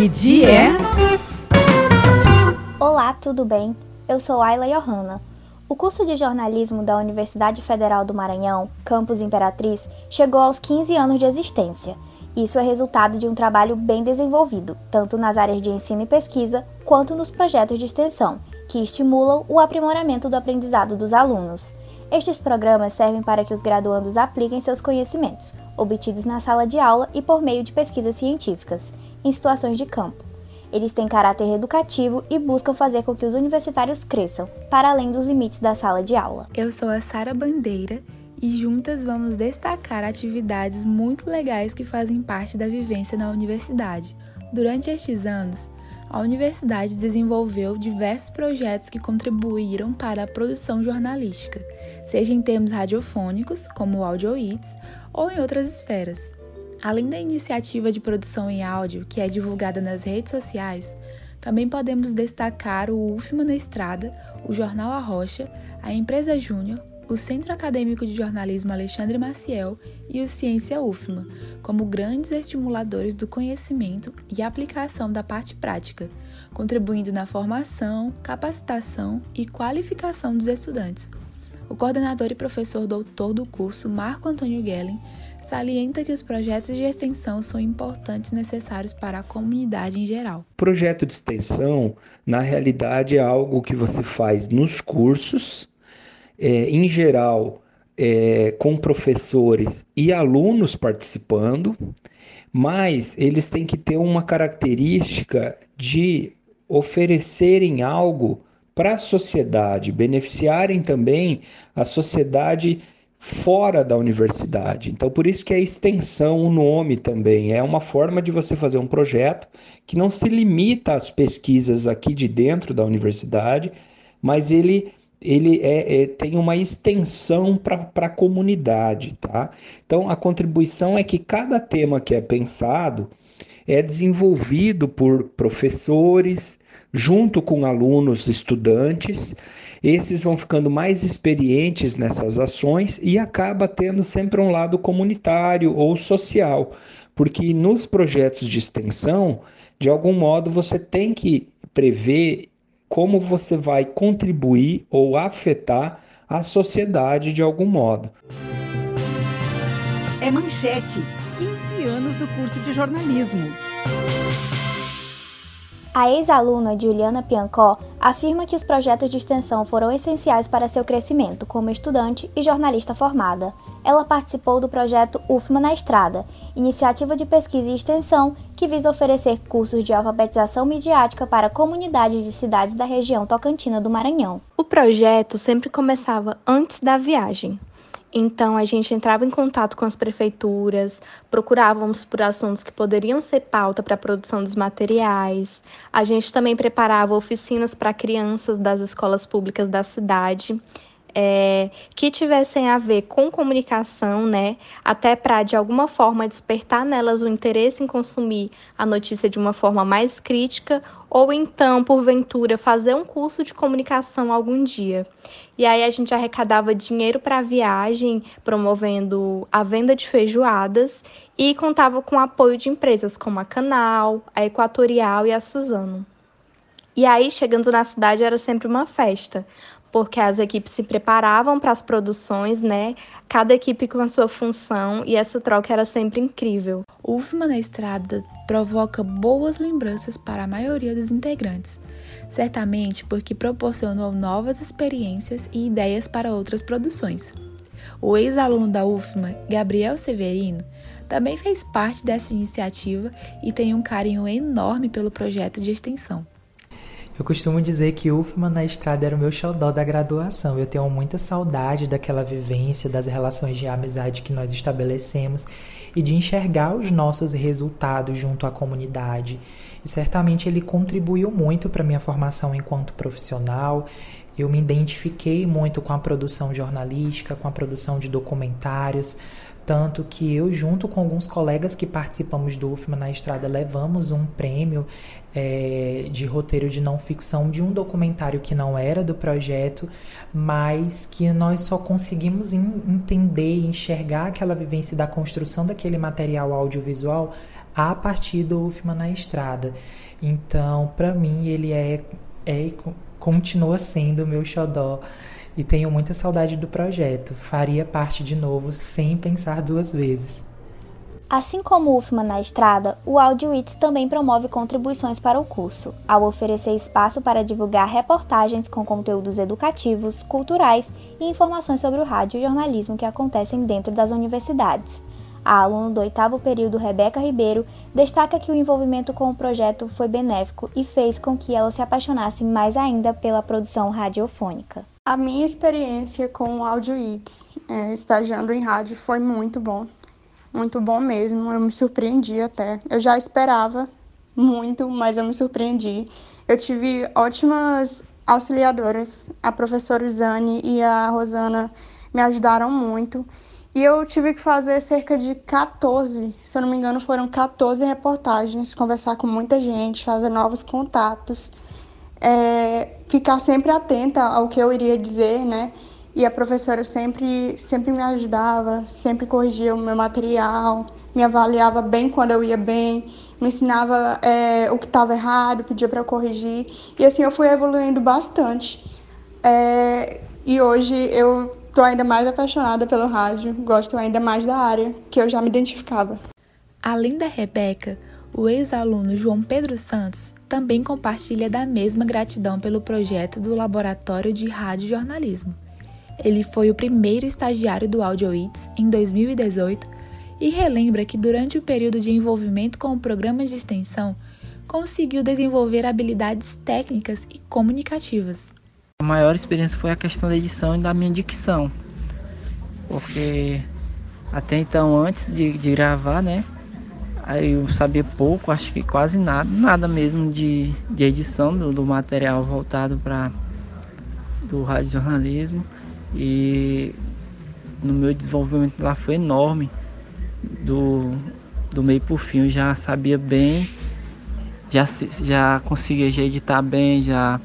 CID é. Olá, tudo bem? Eu sou Ayla Johanna. O curso de jornalismo da Universidade Federal do Maranhão, Campus Imperatriz, chegou aos 15 anos de existência. Isso é resultado de um trabalho bem desenvolvido, tanto nas áreas de ensino e pesquisa, quanto nos projetos de extensão, que estimulam o aprimoramento do aprendizado dos alunos. Estes programas servem para que os graduandos apliquem seus conhecimentos, obtidos na sala de aula e por meio de pesquisas científicas, em situações de campo. Eles têm caráter educativo e buscam fazer com que os universitários cresçam, para além dos limites da sala de aula. Eu sou a Sara Bandeira e juntas vamos destacar atividades muito legais que fazem parte da vivência na universidade. Durante estes anos, a universidade desenvolveu diversos projetos que contribuíram para a produção jornalística, seja em termos radiofônicos, como o Audio Eats, ou em outras esferas. Além da iniciativa de produção em áudio, que é divulgada nas redes sociais, também podemos destacar o UFMA na Estrada, o Jornal A Rocha, a Empresa Júnior, o Centro Acadêmico de Jornalismo Alexandre Maciel e o Ciência UFMA, como grandes estimuladores do conhecimento e aplicação da parte prática, contribuindo na formação, capacitação e qualificação dos estudantes. O coordenador e professor doutor do curso, Marco Antônio Gellen, salienta que os projetos de extensão são importantes e necessários para a comunidade em geral. Projeto de extensão, na realidade, é algo que você faz nos cursos é, em geral, é, com professores e alunos participando, mas eles têm que ter uma característica de oferecerem algo para a sociedade, beneficiarem também a sociedade fora da universidade. Então, por isso que é extensão o nome também. É uma forma de você fazer um projeto que não se limita às pesquisas aqui de dentro da universidade, mas ele ele é, é, tem uma extensão para a comunidade, tá? Então a contribuição é que cada tema que é pensado é desenvolvido por professores, junto com alunos, estudantes. Esses vão ficando mais experientes nessas ações e acaba tendo sempre um lado comunitário ou social, porque nos projetos de extensão, de algum modo você tem que prever como você vai contribuir ou afetar a sociedade de algum modo. É manchete: 15 anos do curso de jornalismo. A ex-aluna Juliana Piancó afirma que os projetos de extensão foram essenciais para seu crescimento como estudante e jornalista formada. Ela participou do projeto UFMA na Estrada, iniciativa de pesquisa e extensão que visa oferecer cursos de alfabetização midiática para comunidades de cidades da região tocantina do Maranhão. O projeto sempre começava antes da viagem, então a gente entrava em contato com as prefeituras, procurávamos por assuntos que poderiam ser pauta para a produção dos materiais. A gente também preparava oficinas para crianças das escolas públicas da cidade é, que tivessem a ver com comunicação, né? Até para de alguma forma despertar nelas o interesse em consumir a notícia de uma forma mais crítica, ou então, porventura, fazer um curso de comunicação algum dia. E aí a gente arrecadava dinheiro para a viagem, promovendo a venda de feijoadas e contava com o apoio de empresas como a Canal, a Equatorial e a Suzano. E aí, chegando na cidade, era sempre uma festa, porque as equipes se preparavam para as produções, né? Cada equipe com a sua função e essa troca era sempre incrível. O UFMA na estrada provoca boas lembranças para a maioria dos integrantes, certamente porque proporcionou novas experiências e ideias para outras produções. O ex-aluno da UFMA, Gabriel Severino, também fez parte dessa iniciativa e tem um carinho enorme pelo projeto de extensão. Eu costumo dizer que UFMA na estrada era o meu xodó da graduação. Eu tenho muita saudade daquela vivência, das relações de amizade que nós estabelecemos e de enxergar os nossos resultados junto à comunidade. E certamente ele contribuiu muito para minha formação enquanto profissional. Eu me identifiquei muito com a produção jornalística, com a produção de documentários, tanto que eu, junto com alguns colegas que participamos do UFMA na estrada, levamos um prêmio é, de roteiro de não ficção de um documentário que não era do projeto, mas que nós só conseguimos entender e enxergar aquela vivência da construção daquele material audiovisual a partir do UFMA na estrada. Então, para mim, ele é, é continua sendo o meu xodó e tenho muita saudade do projeto. Faria parte de novo sem pensar duas vezes. Assim como o UFMA na estrada, o AudioITS também promove contribuições para o curso, ao oferecer espaço para divulgar reportagens com conteúdos educativos, culturais e informações sobre o rádio e jornalismo que acontecem dentro das universidades. A aluna do oitavo período, Rebeca Ribeiro, destaca que o envolvimento com o projeto foi benéfico e fez com que ela se apaixonasse mais ainda pela produção radiofônica. A minha experiência com o AudioITS, é, estagiando em rádio, foi muito bom muito bom mesmo. Eu me surpreendi até. Eu já esperava muito, mas eu me surpreendi. Eu tive ótimas auxiliadoras, a professora Zane e a Rosana me ajudaram muito. E eu tive que fazer cerca de 14, se eu não me engano, foram 14 reportagens, conversar com muita gente, fazer novos contatos, é, ficar sempre atenta ao que eu iria dizer, né? E a professora sempre, sempre me ajudava, sempre corrigia o meu material, me avaliava bem quando eu ia bem, me ensinava é, o que estava errado, pedia para eu corrigir. E assim eu fui evoluindo bastante. É, e hoje eu estou ainda mais apaixonada pelo rádio, gosto ainda mais da área que eu já me identificava. Além da Rebeca, o ex-aluno João Pedro Santos também compartilha da mesma gratidão pelo projeto do Laboratório de Rádio Jornalismo. Ele foi o primeiro estagiário do AudioITS em 2018 e relembra que durante o período de envolvimento com o programa de extensão, conseguiu desenvolver habilidades técnicas e comunicativas. A maior experiência foi a questão da edição e da minha dicção, porque até então, antes de, de gravar, né, eu sabia pouco, acho que quase nada, nada mesmo de, de edição do, do material voltado para do rádio jornalismo e no meu desenvolvimento lá foi enorme. Do, do meio por fim eu já sabia bem já, já conseguia já editar bem já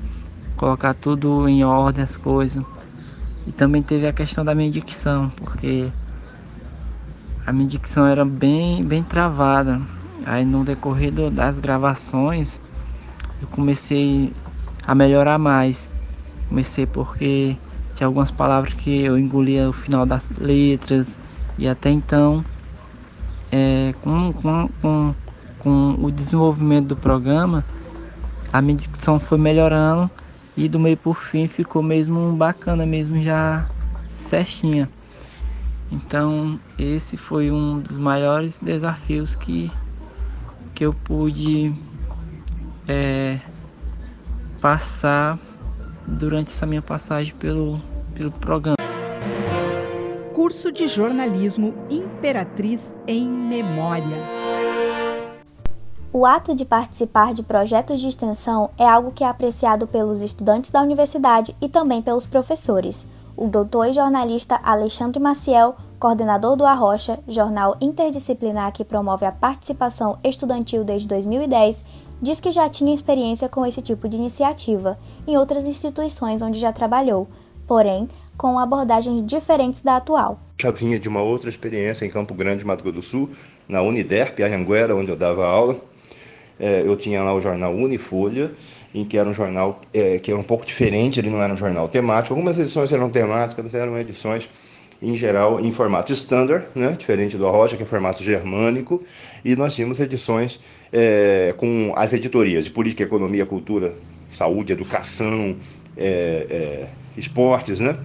colocar tudo em ordem as coisas. E também teve a questão da minha dicção porque a minha dicção era bem bem travada. Aí no decorrer das gravações eu comecei a melhorar mais. Comecei porque tinha algumas palavras que eu engolia o final das letras. E até então é, com, com, com, com o desenvolvimento do programa a minha dicção foi melhorando e do meio por fim ficou mesmo bacana mesmo já certinha então esse foi um dos maiores desafios que que eu pude é, passar durante essa minha passagem pelo, pelo programa. Curso de Jornalismo Imperatriz em Memória. O ato de participar de projetos de extensão é algo que é apreciado pelos estudantes da universidade e também pelos professores. O doutor e jornalista Alexandre Maciel, coordenador do Arrocha, jornal interdisciplinar que promove a participação estudantil desde 2010, diz que já tinha experiência com esse tipo de iniciativa em outras instituições onde já trabalhou, porém com abordagens diferentes da atual. Já vinha de uma outra experiência em Campo Grande, Mato Grosso do Sul, na Uniderp, Anhanguera, onde eu dava aula. É, eu tinha lá o jornal Unifolha, em que era um jornal é, que era um pouco diferente, ele não era um jornal temático. Algumas edições eram temáticas, eram edições em geral em formato standard, né? diferente do Arrocha, que é formato germânico, e nós tínhamos edições é, com as editorias de política, economia, cultura, saúde, educação, é, é, esportes, né?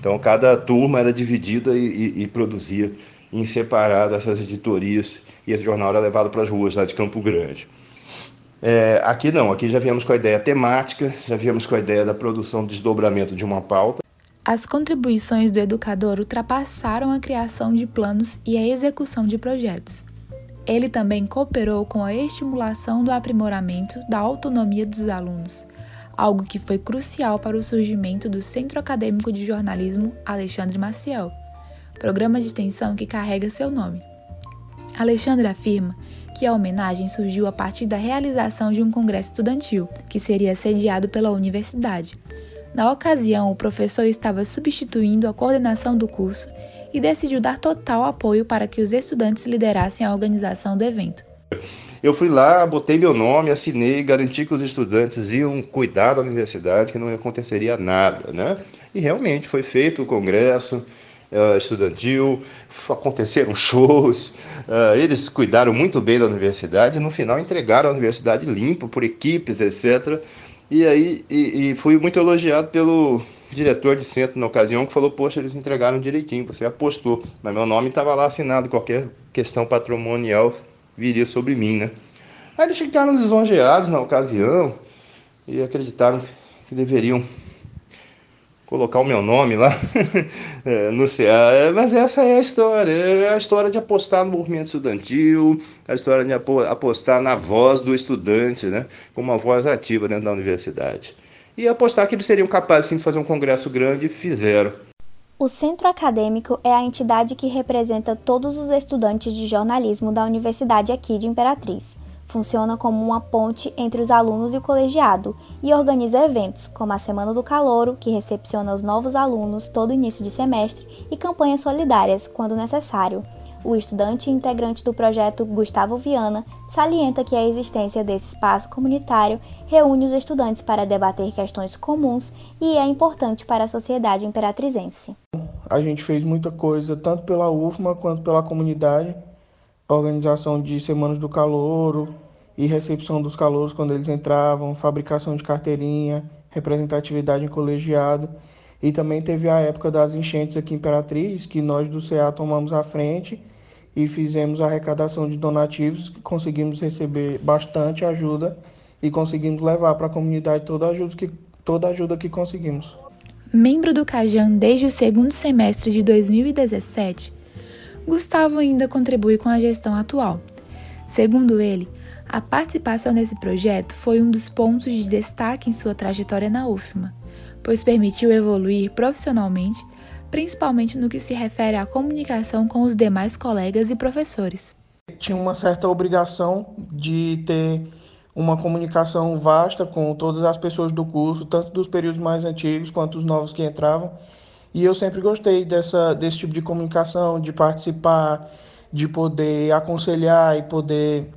Então cada turma era dividida e, e, e, produzia em separado essas editorias e esse jornal era levado para as ruas lá de Campo Grande. É, aqui não, aqui já viemos com a ideia temática, já viemos com a ideia da produção, desdobramento de uma pauta. As contribuições do educador ultrapassaram a criação de planos e a execução de projetos. Ele também cooperou com a estimulação do aprimoramento da autonomia dos alunos, algo que foi crucial para o surgimento do Centro Acadêmico de Jornalismo Alexandre Maciel, programa de extensão que carrega seu nome. Alexandre afirma que a homenagem surgiu a partir da realização de um congresso estudantil, que seria sediado pela universidade na ocasião, o professor estava substituindo a coordenação do curso e decidiu dar total apoio para que os estudantes liderassem a organização do evento. Eu fui lá, botei meu nome, assinei, garanti que os estudantes iam cuidar da universidade, que não aconteceria nada, né? E realmente foi feito o congresso uh, estudantil, aconteceram shows, uh, eles cuidaram muito bem da universidade e no final entregaram a universidade limpa por equipes, etc. E aí e, e fui muito elogiado pelo diretor de centro na ocasião que falou, poxa, eles entregaram direitinho, você apostou, mas meu nome estava lá assinado, qualquer questão patrimonial viria sobre mim, né? Aí eles ficaram lisonjeados na ocasião e acreditaram que deveriam colocar o meu nome lá é, no CA. É, mas essa é a história, é a história de apostar no movimento estudantil, a história de apostar na voz do estudante, né, como uma voz ativa dentro da universidade. E apostar que eles seriam capazes sim, de fazer um congresso grande e fizeram. O Centro Acadêmico é a entidade que representa todos os estudantes de jornalismo da universidade aqui de Imperatriz. Funciona como uma ponte entre os alunos e o colegiado e organiza eventos, como a Semana do Calouro, que recepciona os novos alunos todo início de semestre, e campanhas solidárias, quando necessário. O estudante e integrante do projeto Gustavo Viana salienta que a existência desse espaço comunitário reúne os estudantes para debater questões comuns e é importante para a sociedade imperatrizense a gente fez muita coisa, tanto pela UFMA quanto pela comunidade, organização de semanas do calouro e recepção dos calouros quando eles entravam, fabricação de carteirinha, representatividade em colegiado. E também teve a época das enchentes aqui em Imperatriz, que nós do CA tomamos a frente e fizemos a arrecadação de donativos, conseguimos receber bastante ajuda e conseguimos levar para a comunidade toda a ajuda que, toda ajuda que conseguimos. Membro do Cajan desde o segundo semestre de 2017, Gustavo ainda contribui com a gestão atual. Segundo ele, a participação nesse projeto foi um dos pontos de destaque em sua trajetória na UFMA, pois permitiu evoluir profissionalmente, principalmente no que se refere à comunicação com os demais colegas e professores. Tinha uma certa obrigação de ter uma comunicação vasta com todas as pessoas do curso, tanto dos períodos mais antigos quanto os novos que entravam. E eu sempre gostei dessa, desse tipo de comunicação, de participar, de poder aconselhar e poder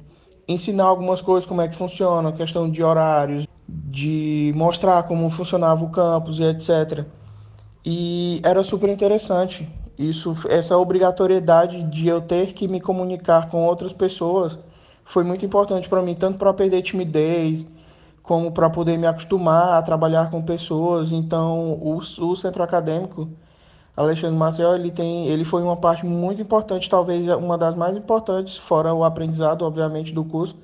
ensinar algumas coisas, como é que funciona, questão de horários, de mostrar como funcionava o campus e etc. E era super interessante. Isso, essa obrigatoriedade de eu ter que me comunicar com outras pessoas foi muito importante para mim, tanto para perder timidez, como para poder me acostumar a trabalhar com pessoas. Então, o, o centro acadêmico Alexandre Marcel, ele tem, ele foi uma parte muito importante, talvez uma das mais importantes, fora o aprendizado, obviamente, do curso,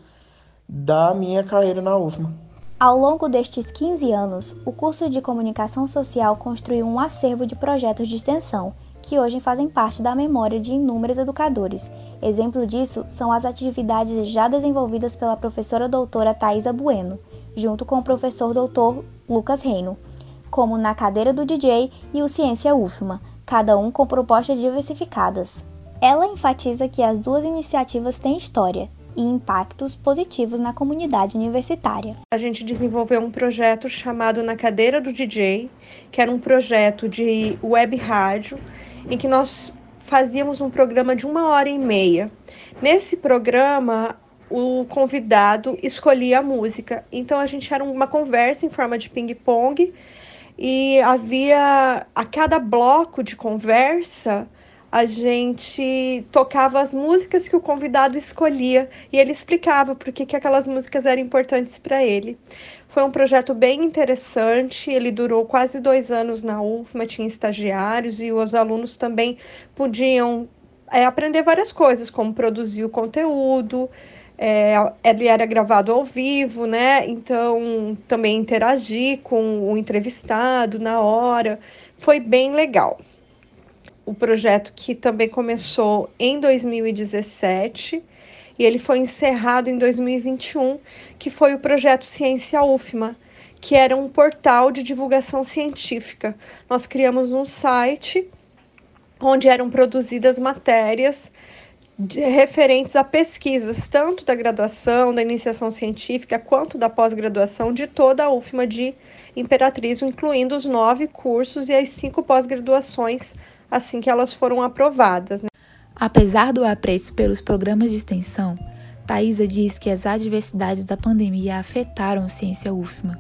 da minha carreira na UFMA. Ao longo destes 15 anos, o curso de Comunicação Social construiu um acervo de projetos de extensão que hoje fazem parte da memória de inúmeros educadores. Exemplo disso são as atividades já desenvolvidas pela professora doutora Thaisa Bueno, junto com o professor doutor Lucas Reino, como na cadeira do DJ e o Ciência UFMA, cada um com propostas diversificadas. Ela enfatiza que as duas iniciativas têm história e impactos positivos na comunidade universitária. A gente desenvolveu um projeto chamado Na Cadeira do DJ, que era um projeto de web rádio em que nós fazíamos um programa de uma hora e meia. Nesse programa, o convidado escolhia a música. Então a gente era uma conversa em forma de ping-pong e havia a cada bloco de conversa a gente tocava as músicas que o convidado escolhia e ele explicava por que, que aquelas músicas eram importantes para ele. Foi um projeto bem interessante, ele durou quase dois anos na UFMA, tinha estagiários e os alunos também podiam é, aprender várias coisas, como produzir o conteúdo, é, ele era gravado ao vivo, né? Então também interagir com o entrevistado na hora. Foi bem legal. O projeto que também começou em 2017 e ele foi encerrado em 2021, que foi o projeto Ciência UFMA, que era um portal de divulgação científica. Nós criamos um site onde eram produzidas matérias de, referentes a pesquisas, tanto da graduação, da iniciação científica, quanto da pós-graduação de toda a UFMA de Imperatriz, incluindo os nove cursos e as cinco pós-graduações, assim que elas foram aprovadas. Né? Apesar do apreço pelos programas de extensão, Thaisa diz que as adversidades da pandemia afetaram o Ciência UFMA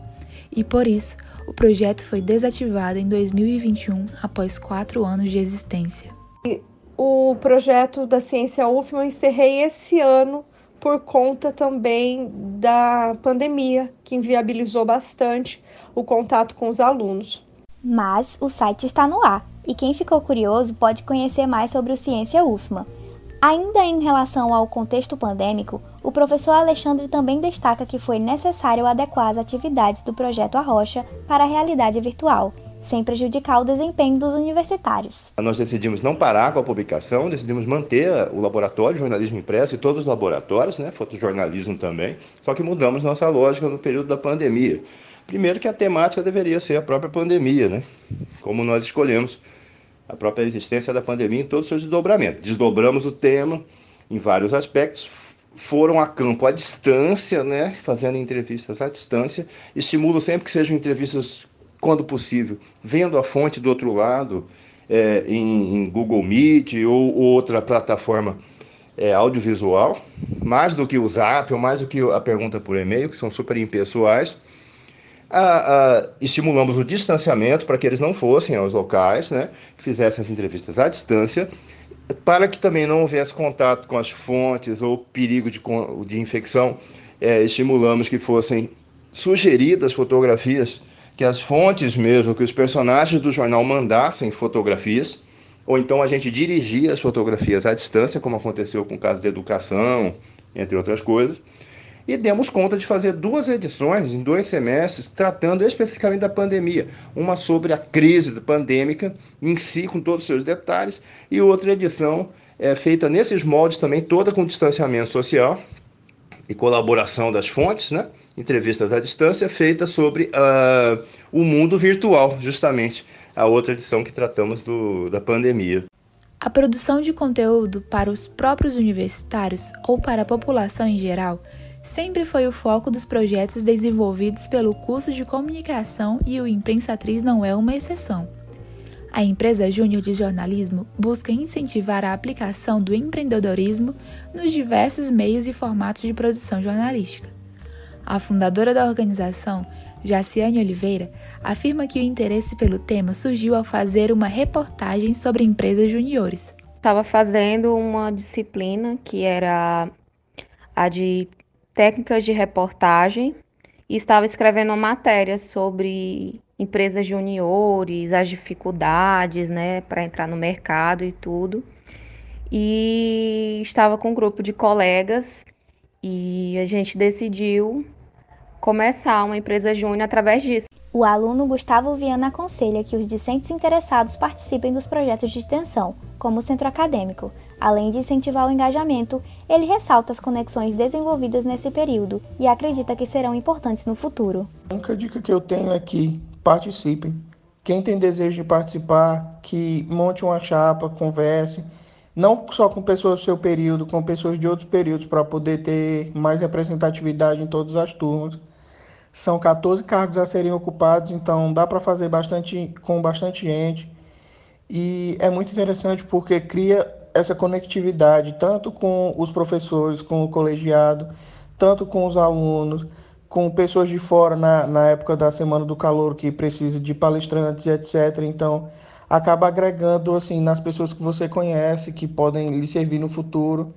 e, por isso, o projeto foi desativado em 2021 após quatro anos de existência. O projeto da Ciência UFMA eu encerrei esse ano por conta também da pandemia, que inviabilizou bastante o contato com os alunos. Mas o site está no ar e quem ficou curioso pode conhecer mais sobre o Ciência UFMA. Ainda em relação ao contexto pandêmico, o professor Alexandre também destaca que foi necessário adequar as atividades do projeto Arrocha para a realidade virtual, sem prejudicar o desempenho dos universitários. Nós decidimos não parar com a publicação, decidimos manter o laboratório de jornalismo impresso e todos os laboratórios, né, fotojornalismo também, só que mudamos nossa lógica no período da pandemia. Primeiro que a temática deveria ser a própria pandemia, né, como nós escolhemos a própria existência da pandemia em todos os seus desdobramentos. Desdobramos o tema em vários aspectos, foram a campo à distância, né, fazendo entrevistas à distância. Estimulo sempre que sejam entrevistas, quando possível, vendo a fonte do outro lado, é, em, em, Google Meet ou, outra plataforma é, audiovisual, mais do que o Zap ou mais do que a pergunta por e-mail, que são super impessoais a, a, estimulamos o distanciamento para que eles não fossem aos locais, né, que fizessem as entrevistas à distância, para que também não houvesse contato com as fontes ou perigo de, de infecção, é, estimulamos que fossem sugeridas fotografias, que as fontes mesmo, que os personagens do jornal mandassem fotografias, ou então a gente dirigia as fotografias à distância, como aconteceu com o caso de educação, entre outras coisas e demos conta de fazer duas edições em dois semestres tratando especificamente da pandemia, uma sobre a crise pandêmica em si com todos os seus detalhes e outra edição é, feita nesses moldes também toda com distanciamento social e colaboração das fontes, né? Entrevistas à distância feita sobre uh, o mundo virtual, justamente a outra edição que tratamos do, da pandemia. A produção de conteúdo para os próprios universitários ou para a população em geral sempre foi o foco dos projetos desenvolvidos pelo curso de comunicação e o Imprensatriz não é uma exceção. A empresa Júnior de Jornalismo busca incentivar a aplicação do empreendedorismo nos diversos meios e formatos de produção jornalística. A fundadora da organização, Jaciane Oliveira, afirma que o interesse pelo tema surgiu ao fazer uma reportagem sobre empresas juniores. Estava fazendo uma disciplina que era a de técnicas de reportagem e estava escrevendo uma matéria sobre empresas juniores, as dificuldades, né, para entrar no mercado e tudo. E estava com um grupo de colegas e a gente decidiu começar uma empresa júnior através disso. O aluno Gustavo Viana aconselha que os discentes interessados participem dos projetos de extensão, como o centro acadêmico. Além de incentivar o engajamento, ele ressalta as conexões desenvolvidas nesse período e acredita que serão importantes no futuro. A única dica que eu tenho é que participem. Quem tem desejo de participar, que monte uma chapa, converse, não só com pessoas do seu período, com pessoas de outros períodos, para poder ter mais representatividade em todas as turmas. São 14 cargos a serem ocupados, então dá para fazer bastante com bastante gente. E é muito interessante porque cria essa conectividade tanto com os professores, com o colegiado, tanto com os alunos, com pessoas de fora na, na época da Semana do Calor que precisa de palestrantes, etc. Então, acaba agregando assim nas pessoas que você conhece, que podem lhe servir no futuro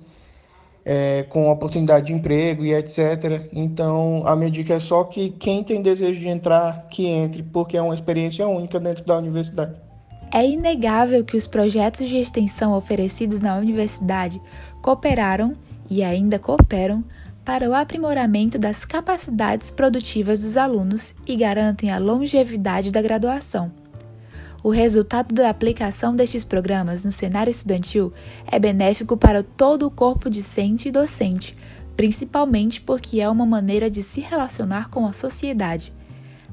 é, com oportunidade de emprego e etc. Então, a minha dica é só que quem tem desejo de entrar, que entre, porque é uma experiência única dentro da universidade. É inegável que os projetos de extensão oferecidos na universidade cooperaram e ainda cooperam para o aprimoramento das capacidades produtivas dos alunos e garantem a longevidade da graduação. O resultado da aplicação destes programas no cenário estudantil é benéfico para todo o corpo discente e docente, principalmente porque é uma maneira de se relacionar com a sociedade.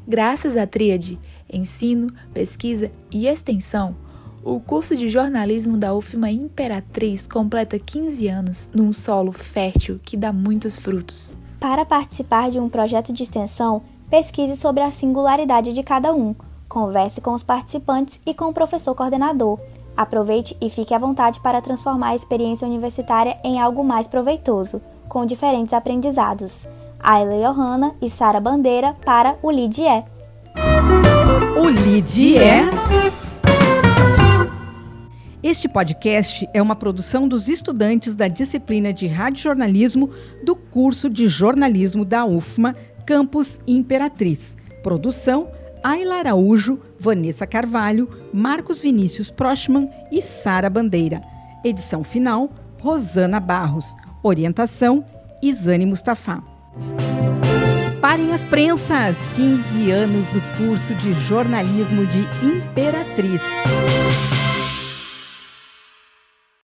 Graças à tríade ensino, pesquisa e extensão, o curso de jornalismo da UFMA Imperatriz completa 15 anos num solo fértil que dá muitos frutos. Para participar de um projeto de extensão, pesquise sobre a singularidade de cada um Converse com os participantes e com o professor coordenador. Aproveite e fique à vontade para transformar a experiência universitária em algo mais proveitoso. com diferentes aprendizados. Ayla Johanna e Sara Bandeira para o LIDE. O LIDE Este podcast é uma produção dos estudantes da disciplina de radiojornalismo do curso de jornalismo da UFMA, campus Imperatriz. Produção Ayla Araújo, Vanessa Carvalho, Marcos Vinícius Prochman e Sara Bandeira. Edição final, Rosana Barros. Orientação, Isane Mustafa. Parem as prensas! 15 anos do curso de jornalismo de Imperatriz.